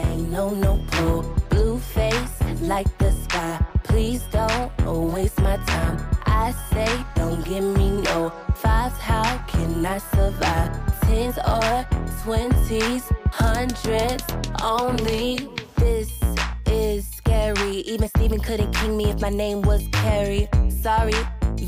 Ain't no no pro. Blue face like the sky. Please don't waste my time. I say don't give me no fives. How can I survive? Tens or twenties, hundreds only. This is scary. Even Steven couldn't king me if my name was Carrie. Sorry,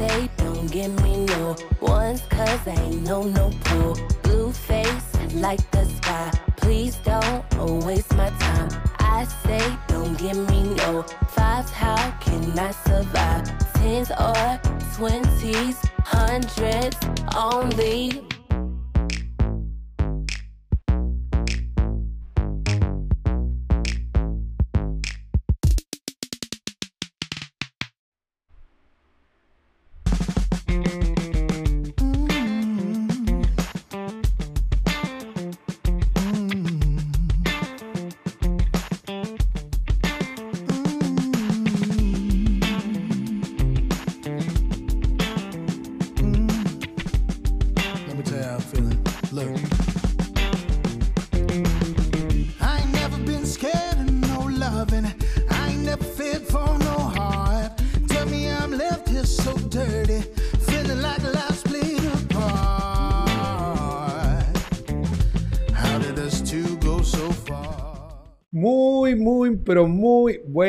Say don't give me no ones cause I ain't no no. Blue face like the sky. Please don't waste my time. I say don't give me no fives. How can I survive? Tens or twenties, hundreds only.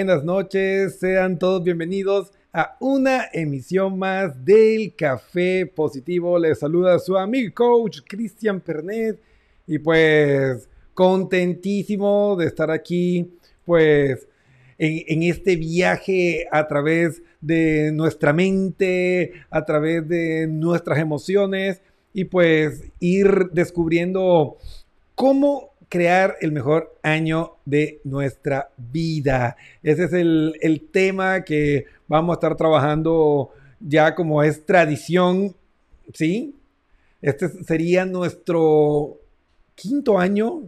Buenas noches. Sean todos bienvenidos a una emisión más del Café Positivo. Les saluda su amigo coach Cristian Pernet. Y pues contentísimo de estar aquí, pues en, en este viaje a través de nuestra mente, a través de nuestras emociones y pues ir descubriendo cómo crear el mejor año de nuestra vida. Ese es el, el tema que vamos a estar trabajando ya como es tradición, ¿sí? Este sería nuestro quinto año,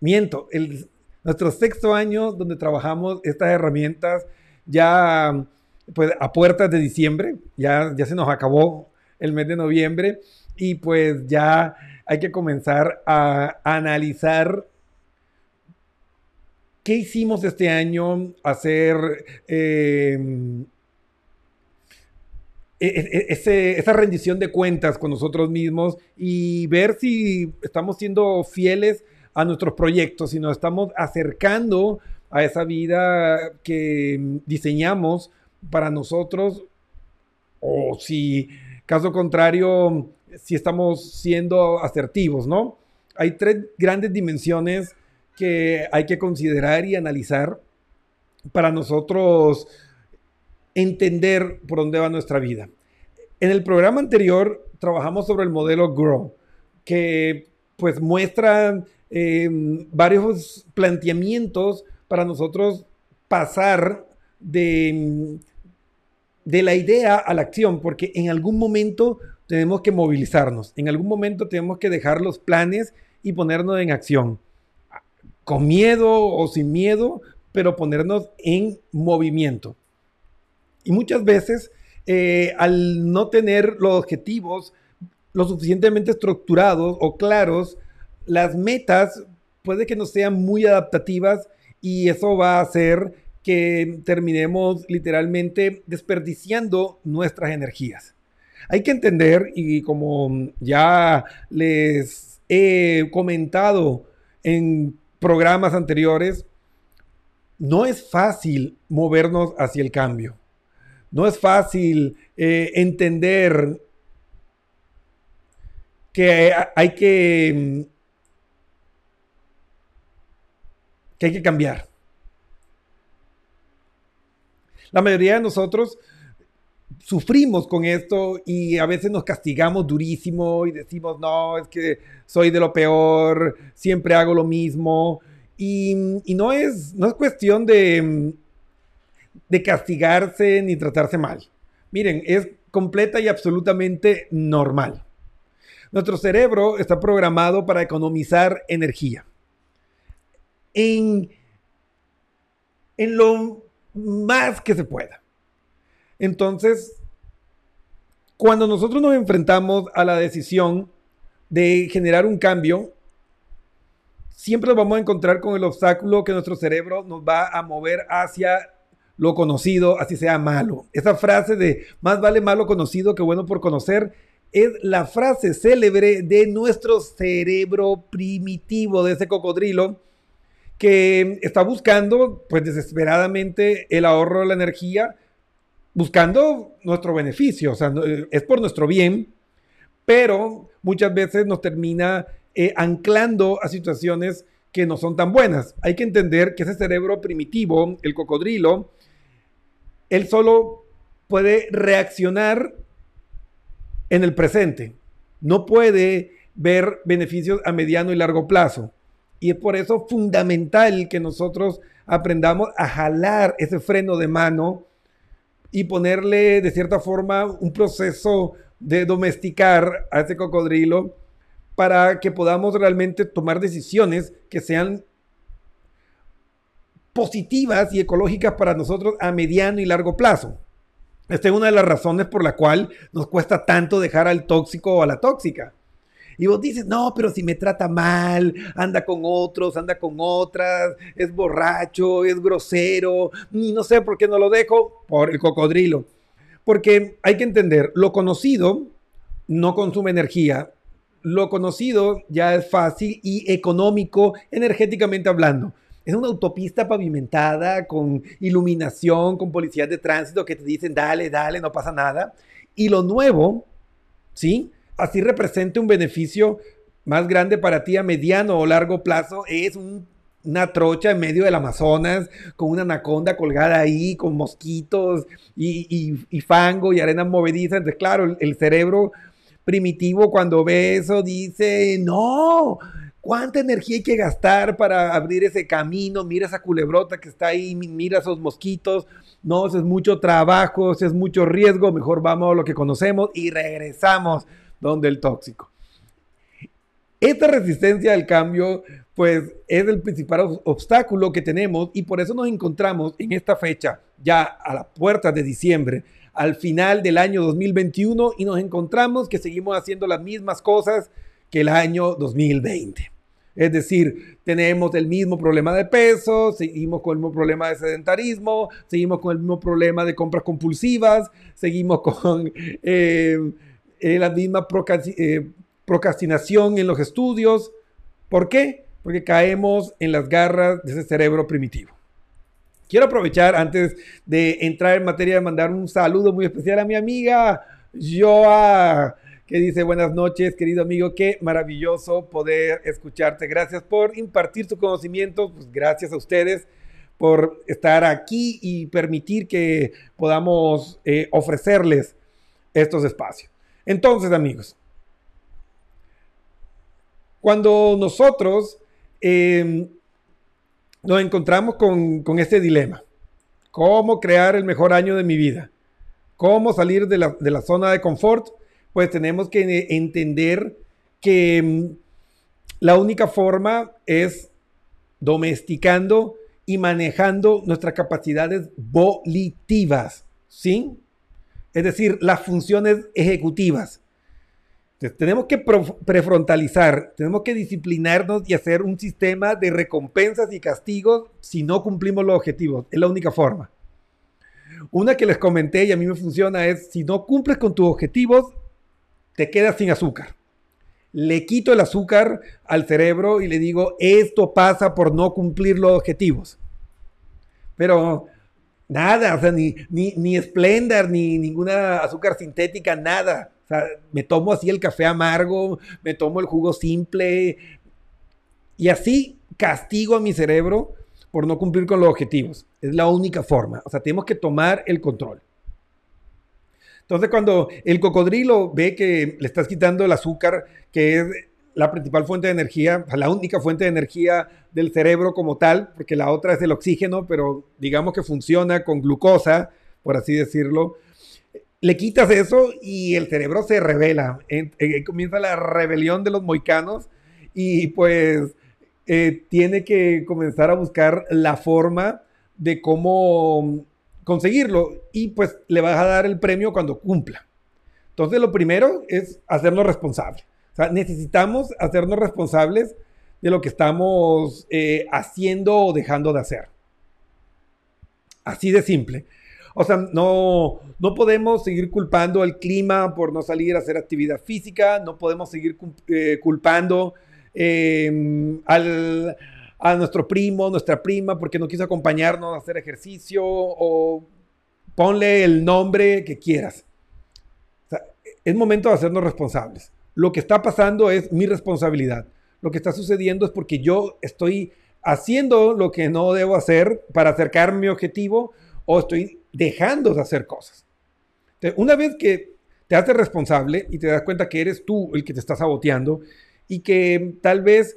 miento, el, nuestro sexto año donde trabajamos estas herramientas ya pues a puertas de diciembre, ya, ya se nos acabó el mes de noviembre y pues ya hay que comenzar a analizar qué hicimos este año, hacer eh, e- e- ese- esa rendición de cuentas con nosotros mismos y ver si estamos siendo fieles a nuestros proyectos, si nos estamos acercando a esa vida que diseñamos para nosotros o si, caso contrario, si estamos siendo asertivos, ¿no? Hay tres grandes dimensiones que hay que considerar y analizar para nosotros entender por dónde va nuestra vida. En el programa anterior trabajamos sobre el modelo Grow, que pues muestra eh, varios planteamientos para nosotros pasar de, de la idea a la acción, porque en algún momento tenemos que movilizarnos, en algún momento tenemos que dejar los planes y ponernos en acción, con miedo o sin miedo, pero ponernos en movimiento. Y muchas veces, eh, al no tener los objetivos lo suficientemente estructurados o claros, las metas puede que no sean muy adaptativas y eso va a hacer que terminemos literalmente desperdiciando nuestras energías. Hay que entender, y como ya les he comentado en programas anteriores, no es fácil movernos hacia el cambio. No es fácil eh, entender que hay que, que hay que cambiar. La mayoría de nosotros sufrimos con esto y a veces nos castigamos durísimo y decimos, no, es que soy de lo peor, siempre hago lo mismo. Y, no, es, no es cuestión de, de castigarse ni tratarse mal. Miren, es completa y absolutamente normal. Nuestro cerebro está programado para economizar energía. En, en lo más que se pueda. Entonces, cuando nosotros nos enfrentamos a la decisión de generar un cambio, siempre nos vamos a encontrar con el obstáculo que nuestro cerebro nos va a mover hacia lo conocido, así sea malo. Esa frase de más vale malo conocido que bueno por conocer es la frase célebre de nuestro cerebro primitivo, de ese cocodrilo, que está buscando, pues desesperadamente, el ahorro de la energía, buscando nuestro beneficio, o sea, es por nuestro bien, pero muchas veces nos termina eh, anclando a situaciones que no son tan buenas. Hay que entender que ese cerebro primitivo, el cocodrilo, él solo puede reaccionar en el presente, no puede ver beneficios a mediano y largo plazo. Y es por eso fundamental que nosotros aprendamos a jalar ese freno de mano y ponerle de cierta forma un proceso de domesticar a ese cocodrilo para que podamos realmente tomar decisiones que sean positivas y ecológicas para nosotros a mediano y largo plazo. Esta es una de las razones por la cual nos cuesta tanto dejar al tóxico o a la tóxica. Y vos dices, no, pero si me trata mal, anda con otros, anda con otras, es borracho, es grosero, y no sé por qué no lo dejo, por el cocodrilo. Porque hay que entender, lo conocido no consume energía, lo conocido ya es fácil y económico, energéticamente hablando. Es una autopista pavimentada con iluminación, con policías de tránsito que te dicen, dale, dale, no pasa nada. Y lo nuevo, ¿sí? Así represente un beneficio más grande para ti a mediano o largo plazo, es una trocha en medio del Amazonas con una anaconda colgada ahí, con mosquitos y, fango y arena movediza. Entonces, claro, el, cerebro primitivo cuando ve eso dice, no, ¿cuánta energía hay que gastar para abrir ese camino? Mira esa culebrota que está ahí, mira esos mosquitos. No, eso es mucho trabajo, eso es mucho riesgo, mejor vamos a lo que conocemos y regresamos donde el tóxico. Esta resistencia al cambio, pues, es el principal obstáculo que tenemos y por eso nos encontramos en esta fecha, ya a la puerta de diciembre, al final del año 2021 y nos encontramos que seguimos haciendo las mismas cosas que el año 2020. Es decir, tenemos el mismo problema de peso, seguimos con el mismo problema de sedentarismo, seguimos con el mismo problema de compras compulsivas, seguimos con eh, la misma eh, procrastinación en los estudios. ¿Por qué? Porque caemos en las garras de ese cerebro primitivo. Quiero aprovechar antes de entrar en materia de mandar un saludo muy especial a mi amiga Joa, que dice buenas noches, querido amigo, qué maravilloso poder escucharte. Gracias por impartir tu conocimiento, pues gracias a ustedes por estar aquí y permitir que podamos eh, ofrecerles estos espacios. Entonces, amigos, cuando nosotros em, nos encontramos con, este dilema, ¿cómo crear el mejor año de mi vida? ¿Cómo salir de la, de la zona de confort? Pues tenemos que entender que em, la única forma es domesticando y manejando nuestras capacidades volitivas, ¿sí? Es decir, las funciones ejecutivas. Tenemos que prefrontalizar, tenemos que disciplinarnos y hacer un sistema de recompensas y castigos si no cumplimos los objetivos. Es la única forma. Una que les comenté y a mí me funciona es, si no cumples con tus objetivos, te quedas sin azúcar. Le quito el azúcar al cerebro y le digo, esto pasa por no cumplir los objetivos. Pero nada, o sea, ni, ni, ni Splendor, ni ninguna azúcar sintética, nada. O sea, me tomo así el café amargo, me tomo el jugo simple y así castigo a mi cerebro por no cumplir con los objetivos. Es la única forma. O sea, tenemos que tomar el control. Entonces, cuando el cocodrilo ve que le estás quitando el azúcar, que es la principal fuente de energía, la única fuente de energía del cerebro como tal, porque la otra es el oxígeno, pero digamos que funciona con glucosa, por así decirlo, le quitas eso y el cerebro se revela. En- en- comienza la rebelión de los moicanos y pues eh, tiene que comenzar a buscar la forma de cómo conseguirlo y pues le vas a dar el premio cuando cumpla. Entonces lo primero es hacernos responsables. O sea, necesitamos hacernos responsables de lo que estamos eh, haciendo o dejando de hacer. Así de simple. O sea, no, no podemos seguir culpando al clima por no salir a hacer actividad física, no podemos seguir eh, culpando eh, al, a nuestro primo, nuestra prima, porque no quiso acompañarnos a hacer ejercicio o ponle el nombre que quieras. O es momento de hacernos responsables. Lo que está pasando es mi responsabilidad. Lo que está sucediendo es porque yo estoy haciendo lo que no debo hacer para acercar mi objetivo o estoy dejando de hacer cosas. Entonces, una vez que te haces responsable y te das cuenta que eres tú el que te está saboteando y que tal vez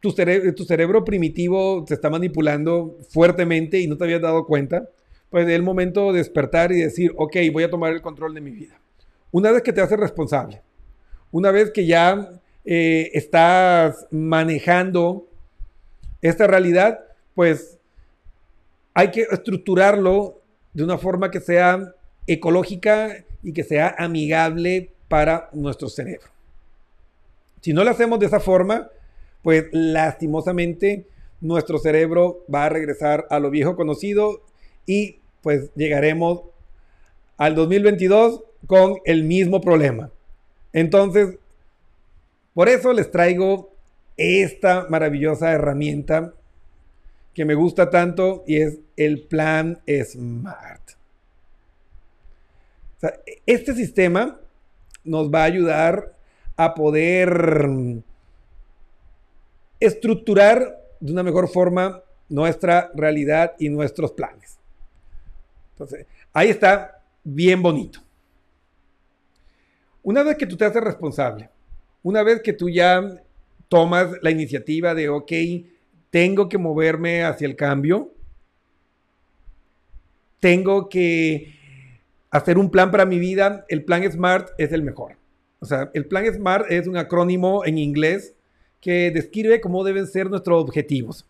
tu, tu cerebro primitivo te está manipulando fuertemente y no te habías dado cuenta, pues es el momento de despertar y decir, ok, voy a tomar el control de mi vida. Una vez que te haces responsable, una vez que ya eh, estás manejando esta realidad, pues hay que estructurarlo de una forma que sea ecológica y que sea amigable para nuestro cerebro. Si no lo hacemos de esa forma, pues lastimosamente nuestro cerebro va a regresar a lo viejo conocido y pues llegaremos al 2022 con el mismo problema. Entonces, por eso les traigo esta maravillosa herramienta que me gusta tanto y es el plan SMART. Este sistema nos va a ayudar a poder estructurar de una mejor forma nuestra realidad y nuestros planes. Entonces, ahí está bien bonito. Una vez que tú te haces responsable, una vez que tú ya tomas la iniciativa de, ok, tengo que moverme hacia el cambio, tengo que hacer un plan para mi vida, el plan SMART es el mejor. O sea, el plan SMART es un acrónimo en inglés que describe cómo deben ser nuestros objetivos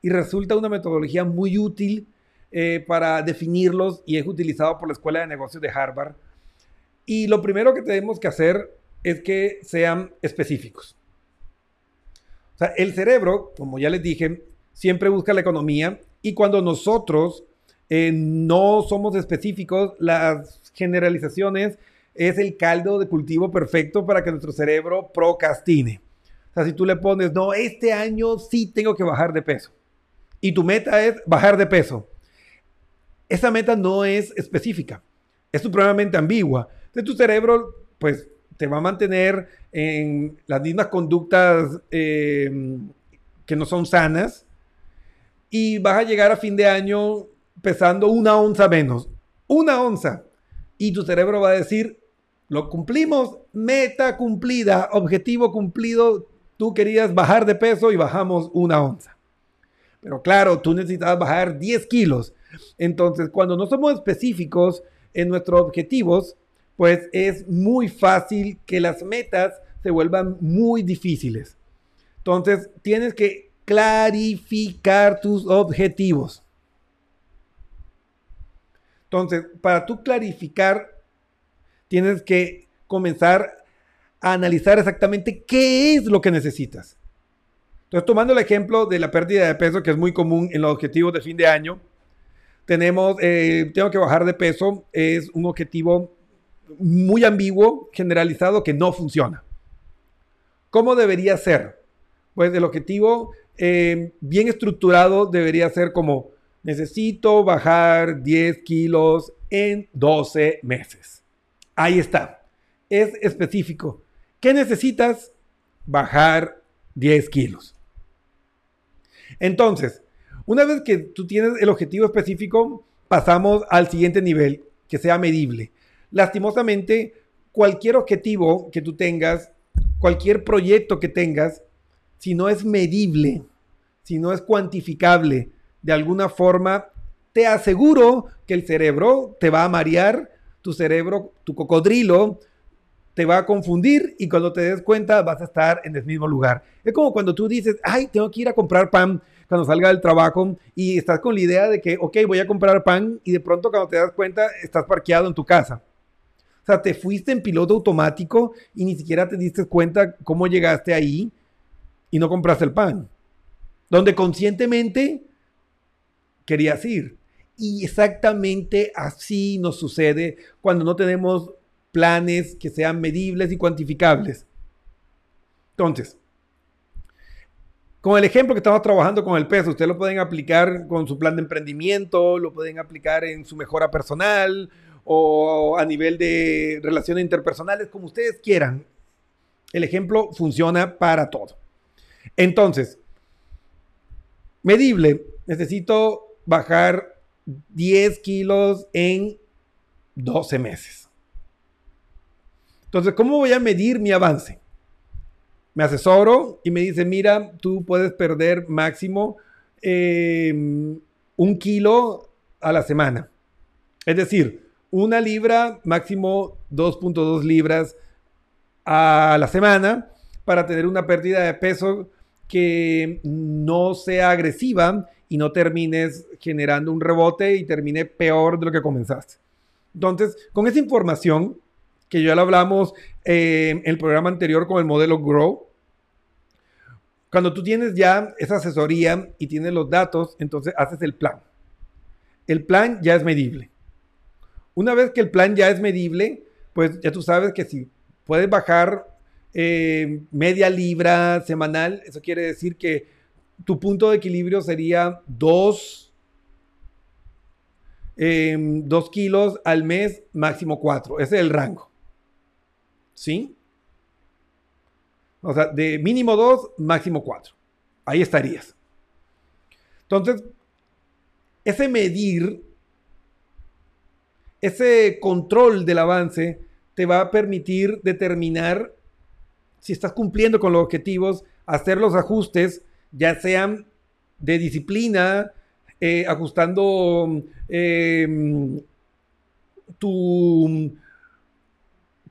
y resulta una metodología muy útil eh, para definirlos y es utilizado por la Escuela de Negocios de Harvard. Y lo primero que tenemos que hacer es que sean específicos. O sea, el cerebro, como ya les dije, siempre busca la economía y cuando nosotros eh, no somos específicos, las generalizaciones es el caldo de cultivo perfecto para que nuestro cerebro procrastine. O sea, si tú le pones, no, este año sí tengo que bajar de peso. Y tu meta es bajar de peso. Esa meta no es específica. Es supremamente ambigua. Entonces tu cerebro, pues, te va a mantener en las mismas conductas eh, que no son sanas. Y vas a llegar a fin de año pesando una onza menos. Una onza. Y tu cerebro va a decir, lo cumplimos, meta cumplida, objetivo cumplido. Tú querías bajar de peso y bajamos una onza. Pero claro, tú necesitabas bajar 10 kilos. Entonces, cuando no somos específicos en nuestros objetivos, pues es muy fácil que las metas se vuelvan muy difíciles. Entonces, tienes que clarificar tus objetivos. Entonces, para tú clarificar, tienes que comenzar a analizar exactamente qué es lo que necesitas. Entonces, tomando el ejemplo de la pérdida de peso, que es muy común en los objetivos de fin de año, tenemos, eh, tengo que bajar de peso, es un objetivo muy ambiguo, generalizado, que no funciona. ¿Cómo debería ser? Pues el objetivo eh, bien estructurado debería ser como, necesito bajar 10 kilos en 12 meses. Ahí está. Es específico. ¿Qué necesitas? Bajar 10 kilos. Entonces, una vez que tú tienes el objetivo específico, pasamos al siguiente nivel, que sea medible. Lastimosamente, cualquier objetivo que tú tengas, cualquier proyecto que tengas, si no es medible, si no es cuantificable de alguna forma, te aseguro que el cerebro te va a marear, tu cerebro, tu cocodrilo, te va a confundir y cuando te des cuenta vas a estar en el mismo lugar. Es como cuando tú dices, ay, tengo que ir a comprar pan cuando salga del trabajo y estás con la idea de que, ok, voy a comprar pan y de pronto cuando te das cuenta estás parqueado en tu casa. O sea, te fuiste en piloto automático y ni siquiera te diste cuenta cómo llegaste ahí y no compraste el pan. Donde conscientemente querías ir. Y exactamente así nos sucede cuando no tenemos planes que sean medibles y cuantificables. Entonces, con el ejemplo que estamos trabajando con el peso, ustedes lo pueden aplicar con su plan de emprendimiento, lo pueden aplicar en su mejora personal o a nivel de relaciones interpersonales, como ustedes quieran. El ejemplo funciona para todo. Entonces, medible, necesito bajar 10 kilos en 12 meses. Entonces, ¿cómo voy a medir mi avance? Me asesoro y me dice, mira, tú puedes perder máximo em, un kilo a la semana. Es decir, una libra, máximo 2.2 libras a la semana para tener una pérdida de peso que no sea agresiva y no termines generando un rebote y termine peor de lo que comenzaste. Entonces, con esa información, que ya lo hablamos eh, en el programa anterior con el modelo Grow. Cuando tú tienes ya esa asesoría y tienes los datos, entonces haces el plan. El plan ya es medible. Una vez que el plan ya es medible, pues ya tú sabes que si puedes bajar eh, media libra semanal, eso quiere decir que tu punto de equilibrio sería 2 em, kilos al mes, máximo 4. Ese es el rango. ¿Sí? O sea, de mínimo dos, máximo cuatro. Ahí estarías. Entonces, ese medir, ese control del avance te va a permitir determinar si estás cumpliendo con los objetivos, hacer los ajustes, ya sean de disciplina, eh, ajustando tu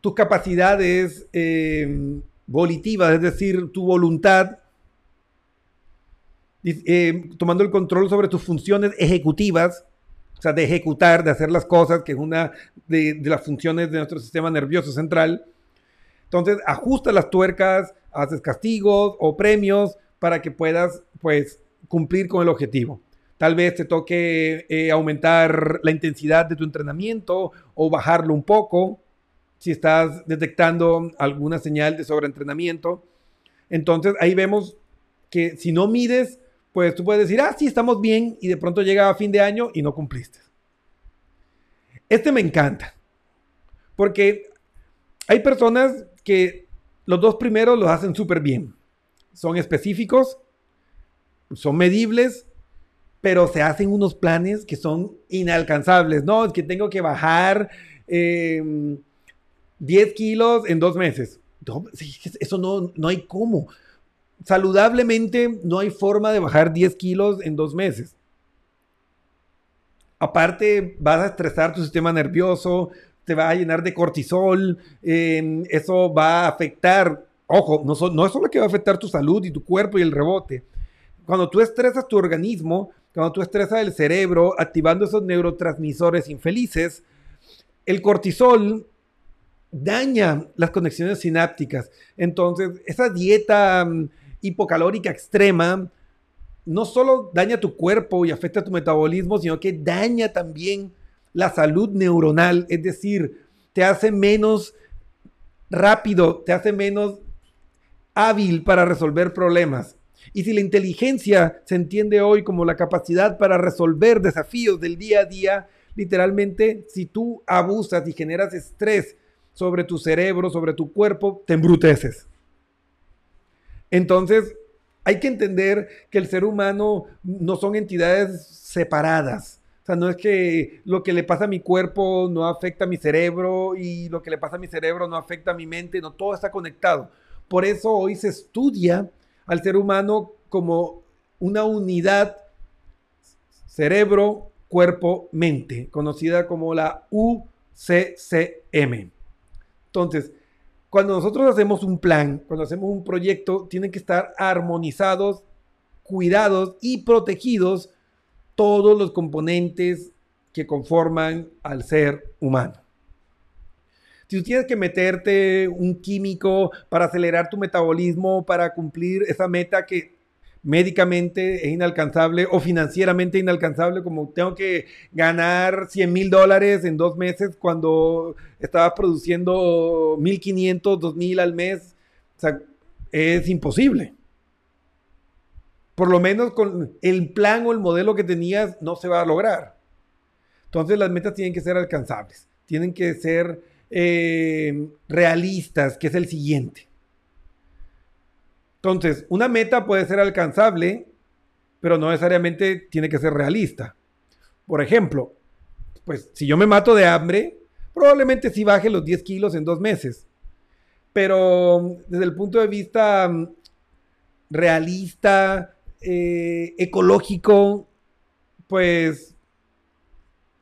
tus capacidades eh, volitivas, es decir, tu voluntad, eh, tomando el control sobre tus funciones ejecutivas, sea, de ejecutar, de hacer las cosas, que es una de, las funciones de nuestro sistema nervioso central. Entonces, ajusta las tuercas, haces castigos o premios para que puedas, pues, cumplir con el objetivo. Tal vez te toque eh, aumentar la intensidad de tu entrenamiento o bajarlo un poco si estás detectando alguna señal de sobreentrenamiento. Entonces ahí vemos que si no mides, pues tú puedes decir, ah, sí, estamos bien, y de pronto llega a fin de año y no cumpliste. Este me encanta, porque hay personas que los dos primeros los hacen súper bien. Son específicos, son medibles, pero se hacen unos planes que son inalcanzables. No, es que tengo que bajar. Eh, 10 kilos en dos meses. eso no, no hay cómo. Saludablemente no hay forma de bajar 10 kilos en dos meses. Aparte, vas a estresar tu sistema nervioso, te va a llenar de cortisol, em, eso va a afectar, ojo, no, no es solo que va a afectar tu salud y tu cuerpo y el rebote. Cuando tú estresas tu organismo, cuando tú estresas el cerebro, activando esos neurotransmisores infelices, el cortisol daña las conexiones sinápticas. Entonces, esa dieta mm, hipocalórica extrema no solo daña tu cuerpo y afecta tu metabolismo, sino que daña también la salud neuronal, es decir, te hace menos rápido, te hace menos hábil para resolver problemas. Y si la inteligencia se entiende hoy como la capacidad para resolver desafíos del día a día, literalmente si tú abusas y generas estrés sobre tu cerebro, sobre tu cuerpo, te embruteces. Entonces, hay que entender que el ser humano no son entidades separadas. O sea, no es que lo que le pasa a mi cuerpo no afecta a mi cerebro y lo que le pasa a mi cerebro no afecta a mi mente, no, todo está conectado. Por eso hoy se estudia al ser humano como una unidad cerebro, cuerpo, mente, conocida como la UCCM. Entonces, cuando nosotros hacemos un plan, cuando hacemos un proyecto, tienen que estar armonizados, cuidados y protegidos todos los componentes que conforman al ser humano. Si tú tienes que meterte un químico para acelerar tu metabolismo, para cumplir esa meta que médicamente es inalcanzable o financieramente inalcanzable, como tengo que ganar 100 mil dólares en dos meses cuando estaba produciendo 1.500, 2.000 al mes, o sea, es imposible por lo menos con el plan o el modelo que tenías no se va a lograr. Entonces las metas tienen que ser alcanzables, tienen que ser eh, realistas, que es el siguiente. Entonces, una meta puede ser alcanzable, pero no necesariamente tiene que ser realista. Por ejemplo, pues si yo me mato de hambre, probablemente sí baje los 10 kilos en dos meses. Pero desde el punto de vista mm, realista, eh, ecológico, pues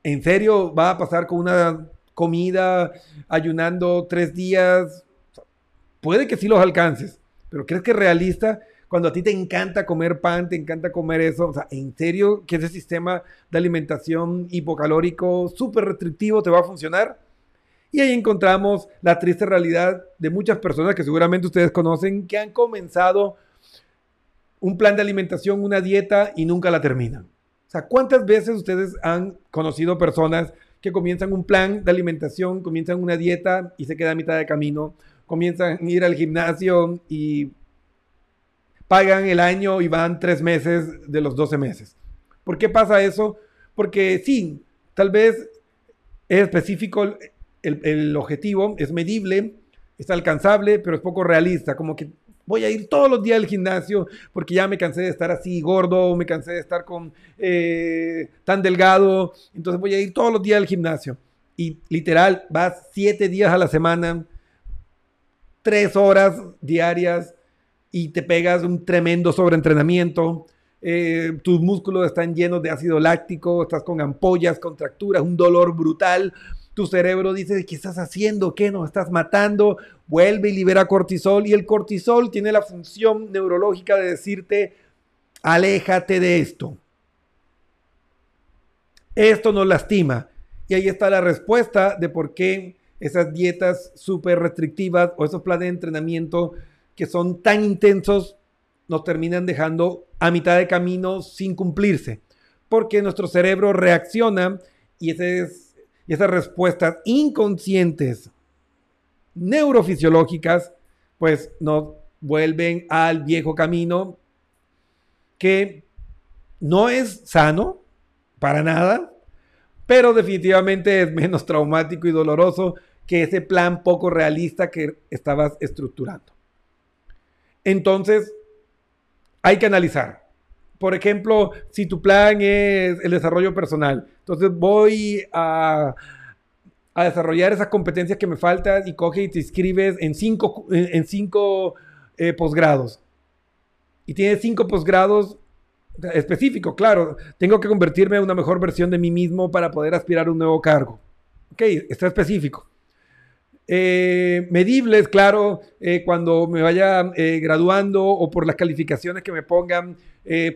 en serio va a pasar con una comida ayunando tres días. Puede que sí los alcances, pero ¿crees que es realista? Cuando a ti te encanta comer pan, te encanta comer eso, o sea, ¿en serio que ese sistema de alimentación hipocalórico súper restrictivo te va a funcionar? Y ahí encontramos la triste realidad de muchas personas que seguramente ustedes conocen que han comenzado un plan de alimentación, una dieta y nunca la terminan. O sea, ¿cuántas veces ustedes han conocido personas que comienzan un plan de alimentación, comienzan una dieta y se queda a mitad de camino, comienzan a ir al gimnasio y pagan el año y van tres meses de los 12 meses? ¿Por qué pasa eso? Porque sí, tal vez es específico el, objetivo, es medible, es alcanzable, pero es poco realista, como que voy a ir todos los días al gimnasio porque ya me cansé de estar así gordo, me cansé de estar con eh, tan delgado, entonces voy a ir todos los días al gimnasio. Y literal, vas siete días a la semana, tres horas diarias y te pegas un tremendo sobreentrenamiento. Eh, tus músculos están llenos de ácido láctico, estás con ampollas, contracturas, un dolor brutal tu cerebro dice, ¿qué estás haciendo? ¿Qué nos estás matando? Vuelve y libera cortisol. Y el cortisol tiene la función neurológica de decirte, aléjate de esto. Esto nos lastima. Y ahí está la respuesta de por qué esas dietas súper restrictivas o esos planes de entrenamiento que son tan intensos nos terminan dejando a mitad de camino sin cumplirse. Porque nuestro cerebro reacciona y ese es y esas respuestas inconscientes neurofisiológicas, pues nos vuelven al viejo camino que no es sano para nada, pero definitivamente es menos traumático y doloroso que ese plan poco realista que estabas estructurando. Entonces, hay que analizar por ejemplo, si tu plan es el desarrollo personal, entonces voy a, desarrollar esas competencias que me faltan y coge y te inscribes en cinco, en cinco eh, posgrados. Y tienes cinco posgrados específicos, claro. Tengo que convertirme en una mejor versión de mí mismo para poder aspirar a un nuevo cargo. Ok, está específico. Eh, medibles, claro, eh, cuando me vaya eh, graduando o por las calificaciones que me pongan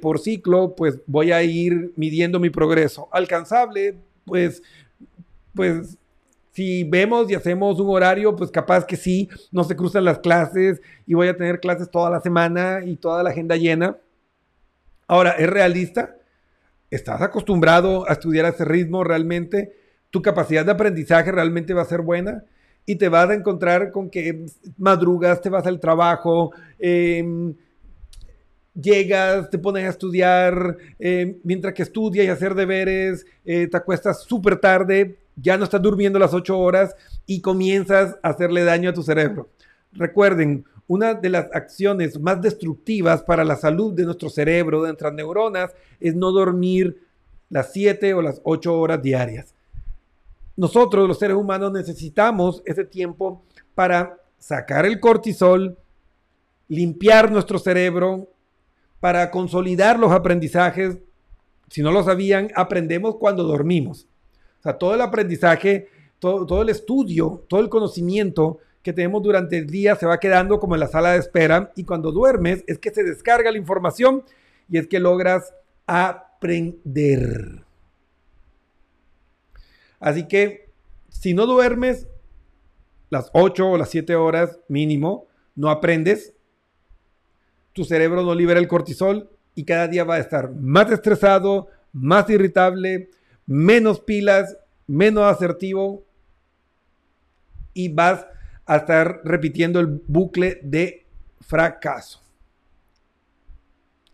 por ciclo, pues voy a ir midiendo mi progreso. Alcanzable, pues, pues Si vemos y hacemos un horario, pues capaz que sí, no se cruzan las clases y voy a tener clases toda la semana y toda la agenda llena. Ahora, ¿es realista? ¿Estás acostumbrado a estudiar a ese ritmo realmente? ¿Tu capacidad de aprendizaje realmente va a ser buena? Y te vas a encontrar con que madrugas, te vas al trabajo, em, llegas, te pones a estudiar, em, mientras que estudias y hacer deberes, eh, te acuestas súper tarde, ya no estás durmiendo las ocho horas y comienzas a hacerle daño a tu cerebro. Recuerden, una de las acciones más destructivas para la salud de nuestro cerebro, de nuestras neuronas, es no dormir las 7 o las 8 horas diarias. Nosotros, los seres humanos, necesitamos ese tiempo para sacar el cortisol, limpiar nuestro cerebro, para consolidar los aprendizajes. Si no lo sabían, aprendemos cuando dormimos. O sea, todo el aprendizaje, todo, todo el estudio, todo el conocimiento que tenemos durante el día se va quedando como en la sala de espera y cuando duermes es que se descarga la información y es que logras aprender. Así que si no duermes las 8 o las 7 horas mínimo, no aprendes, tu cerebro no libera el cortisol y cada día va a estar más estresado, más irritable, menos pilas, menos asertivo y vas a estar repitiendo el bucle de fracaso.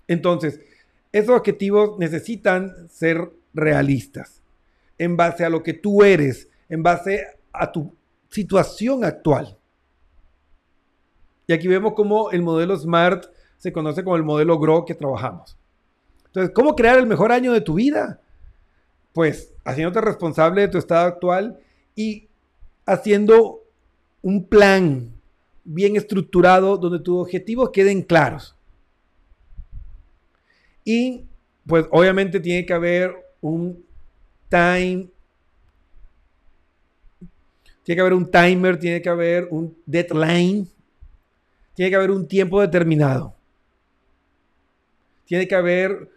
Entonces, esos objetivos necesitan ser realistas, en base a lo que tú eres, en base a tu situación actual. Y aquí vemos cómo el modelo SMART se conoce como el modelo GROW que trabajamos. Entonces, ¿cómo crear el mejor año de tu vida? Pues haciéndote responsable de tu estado actual y haciendo un plan bien estructurado donde tus objetivos queden claros. Y pues obviamente tiene que haber un time, tiene que haber un timer, tiene que haber un deadline, tiene que haber un tiempo determinado. Tiene que haber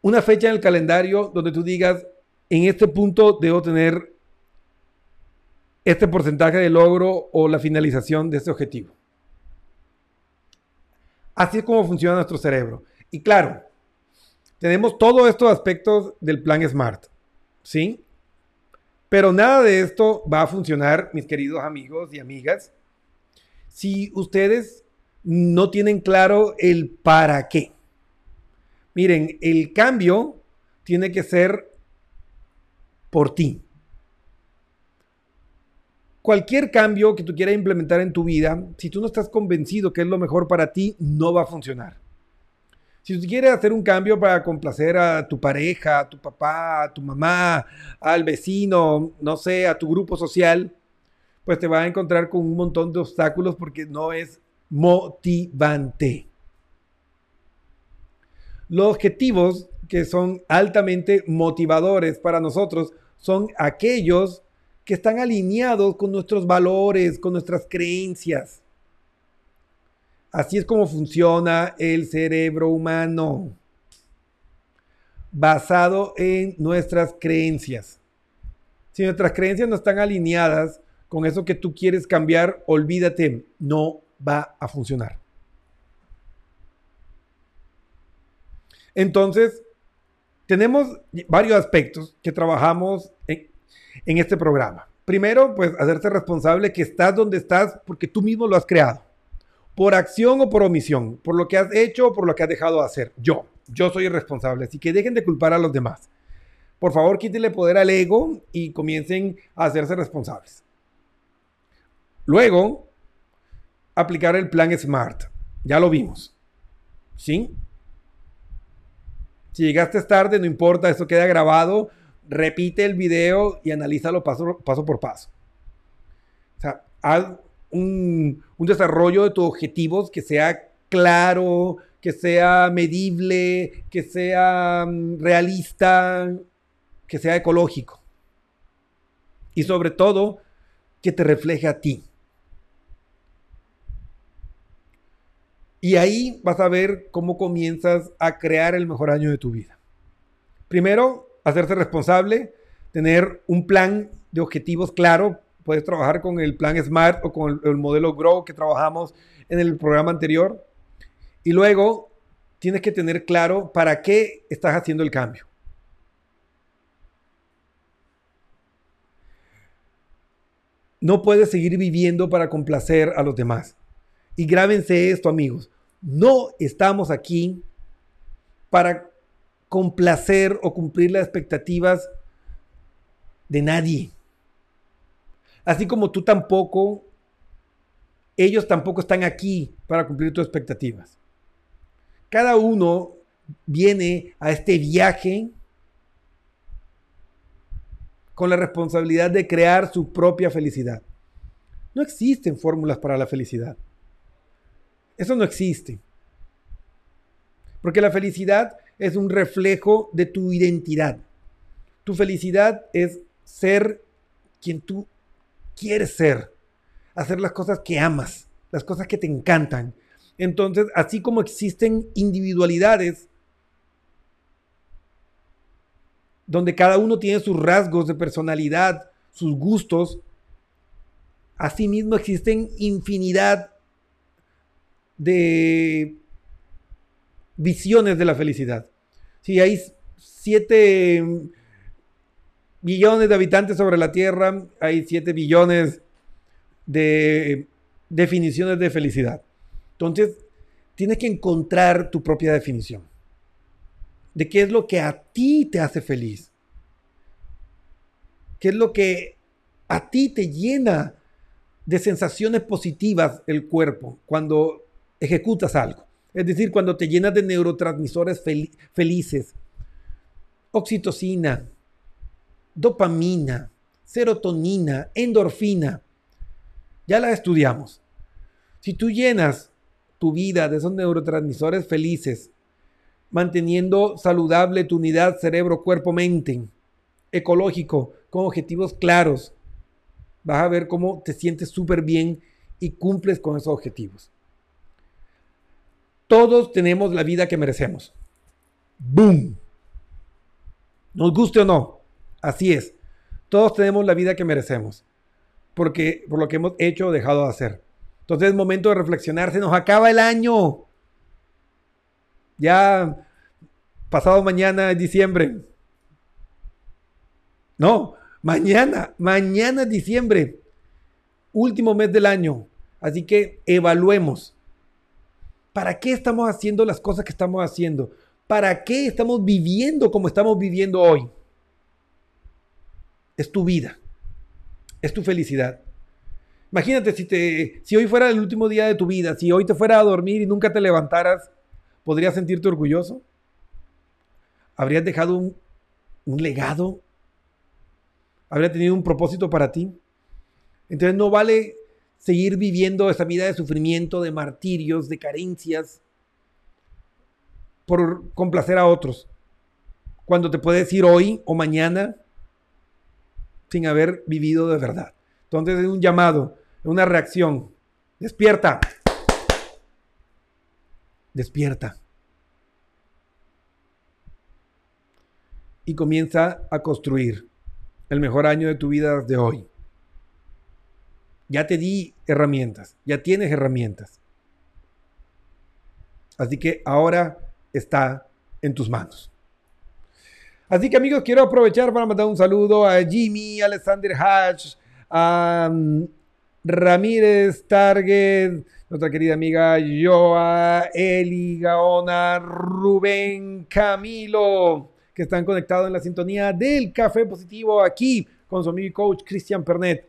una fecha en el calendario donde tú digas, en este punto debo tener este porcentaje de logro o la finalización de este objetivo. Así es como funciona nuestro cerebro. Y claro, tenemos todos estos aspectos del plan SMART, ¿sí? Pero nada de esto va a funcionar, mis queridos amigos y amigas, si ustedes no tienen claro el para qué. Miren, el cambio tiene que ser por ti cualquier cambio que tú quieras implementar en tu vida, si tú no estás convencido que es lo mejor para ti, no va a funcionar. Si tú quieres hacer un cambio para complacer a tu pareja, a tu papá, a tu mamá, al vecino, no sé, a tu grupo social, pues te vas a encontrar con un montón de obstáculos porque no es motivante. Los objetivos que son altamente motivadores para nosotros son aquellos que están alineados con nuestros valores, con nuestras creencias. Así es como funciona el cerebro humano, basado en nuestras creencias. Si nuestras creencias no están alineadas con eso que tú quieres cambiar, olvídate, no va a funcionar. Entonces, tenemos varios aspectos que trabajamos en, este programa. Primero, pues hacerte responsable que estás donde estás porque tú mismo lo has creado. Por acción o por omisión, por lo que has hecho o por lo que has dejado de hacer. Yo, yo soy el responsable. Así que dejen de culpar a los demás. Por favor, quítenle poder al ego y comiencen a hacerse responsables. Luego, aplicar el plan SMART. Ya lo vimos. ¿Sí? Si llegaste tarde, no importa, esto queda grabado repite el video y analízalo paso, paso por paso. O sea, haz un, un desarrollo de tus objetivos que sea claro, que sea medible, que sea mm, realista, que sea ecológico. Y sobre todo, que te refleje a ti. Y ahí vas a ver cómo comienzas a crear el mejor año de tu vida. Primero, hacerse responsable, tener un plan de objetivos claro. Puedes trabajar con el plan SMART o con el, el modelo GROW que trabajamos en el programa anterior. Y luego tienes que tener claro para qué estás haciendo el cambio. No puedes seguir viviendo para complacer a los demás. Y grábense esto, amigos. No estamos aquí para complacer o cumplir las expectativas de nadie. Así como tú tampoco, ellos tampoco están aquí para cumplir tus expectativas. Cada uno viene a este viaje con la responsabilidad de crear su propia felicidad. No existen fórmulas para la felicidad. Eso no existe. Porque la felicidad es un reflejo de tu identidad. Tu felicidad es ser quien tú quieres ser. Hacer las cosas que amas, las cosas que te encantan. Entonces, así como existen individualidades donde cada uno tiene sus rasgos de personalidad, sus gustos. Asimismo existen infinidad de visiones de la felicidad. Si hay 7 billones de habitantes sobre la Tierra, hay 7 billones de definiciones de felicidad. Entonces, tienes que encontrar tu propia definición de qué es lo que a ti te hace feliz. ¿Qué es lo que a ti te llena de sensaciones positivas el cuerpo cuando ejecutas algo? Es decir, cuando te llenas de neurotransmisores felices, oxitocina, dopamina, serotonina, endorfina. Ya la estudiamos. Si tú llenas tu vida de esos neurotransmisores felices manteniendo saludable tu unidad cerebro-cuerpo-mente, ecológico, con objetivos claros. Vas a ver cómo te sientes súper bien y cumples con esos objetivos. Todos tenemos la vida que merecemos. ¡Boom! Nos guste o no, así es. Todos tenemos la vida que merecemos. Porque por lo que hemos hecho o dejado de hacer. Entonces es momento de reflexionar. Se nos acaba el año. Ya pasado mañana es diciembre. No, mañana, mañana es diciembre. Último mes del año. Así que evaluemos. ¿Para qué estamos haciendo las cosas que estamos haciendo? ¿Para qué estamos viviendo como estamos viviendo hoy? Es tu vida. Es tu felicidad. Imagínate si, te, si hoy fuera el último día de tu vida, si hoy te fuera a dormir y nunca te levantaras, ¿Podrías sentirte orgulloso? ¿Habrías dejado un, legado? ¿Habría tenido un propósito para ti? Entonces no vale seguir viviendo esa vida de sufrimiento, de martirios, de carencias, por complacer a otros. Cuando te puedes ir hoy o mañana sin haber vivido de verdad. Entonces es un llamado, una reacción. Despierta despierta. Y comienza a construir el mejor año de tu vida de hoy. Ya te di herramientas, ya tienes herramientas. Así que ahora está en tus manos. Así que amigos, quiero aprovechar para mandar un saludo a Jimmy, Alexander Hatch, a mm, Ramírez Target, nuestra querida amiga Joa, Eli, Gaona, Rubén, Camilo, que están conectados en la sintonía del Café Positivo aquí con su amigo y coach Cristian Pernet.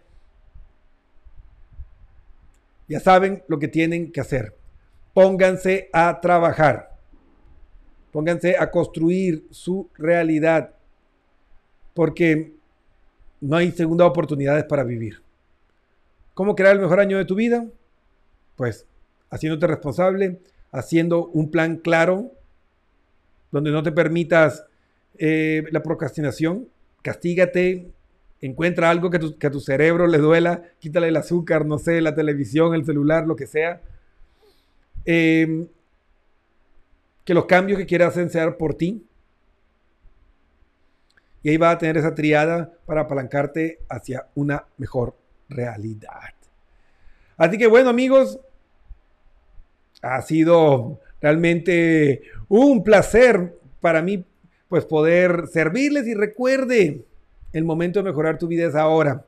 Ya saben lo que tienen que hacer. Pónganse a trabajar. Pónganse a construir su realidad. Porque no hay segunda oportunidades para vivir. ¿Cómo crear el mejor año de tu vida? pues haciéndote responsable, haciendo un plan claro, donde no te permitas eh, la procrastinación, castígate, encuentra algo que, a tu cerebro le duela, quítale el azúcar, no sé, la televisión, el celular, lo que sea. Em, que los cambios que quieras hacer sean por ti. Y ahí vas a tener esa triada para apalancarte hacia una mejor realidad. Así que bueno amigos, ha sido realmente un placer para mí pues poder servirles y recuerde, el momento de mejorar tu vida es ahora.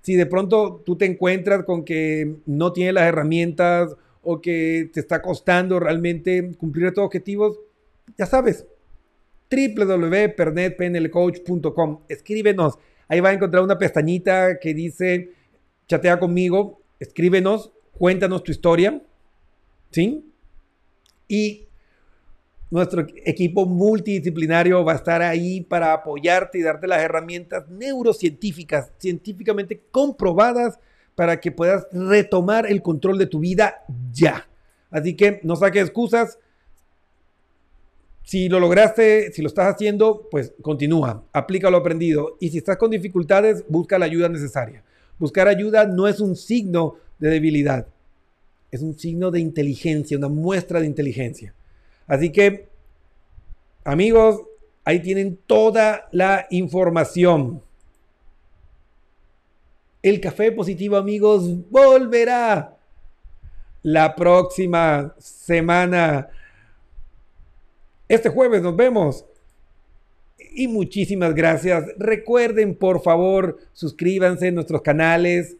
Si de pronto tú te encuentras con que no tienes las herramientas o que te está costando realmente cumplir estos objetivos, ya sabes, www.pernetpnlcoach.com. Escríbenos. Ahí va a encontrar una pestañita que dice chatea conmigo, escríbenos, cuéntanos tu historia. ¿Sí? Y nuestro equipo multidisciplinario va a estar ahí para apoyarte y darte las herramientas neurocientíficas, científicamente comprobadas para que puedas retomar el control de tu vida ya. Así que no saques excusas. Si lo lograste, si lo estás haciendo, pues continúa, aplica lo aprendido. Y si estás con dificultades, busca la ayuda necesaria. Buscar ayuda no es un signo de debilidad, es un signo de inteligencia, una muestra de inteligencia. Así que, amigos, ahí tienen toda la información. El café positivo, amigos, volverá la próxima semana. Este jueves nos vemos. Y muchísimas gracias. Recuerden, por favor, suscríbanse en nuestros canales.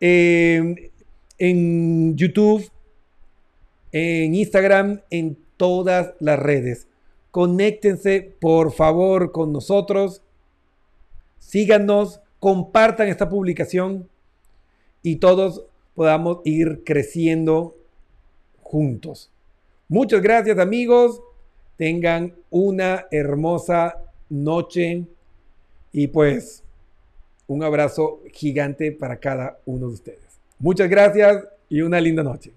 Eh, en YouTube, en Instagram, en todas las redes. Conéctense, por favor, con nosotros. Síganos, compartan esta publicación y todos podamos ir creciendo juntos. Muchas gracias amigos. Tengan una hermosa noche y pues un abrazo gigante para cada uno de ustedes. Muchas gracias y una linda noche.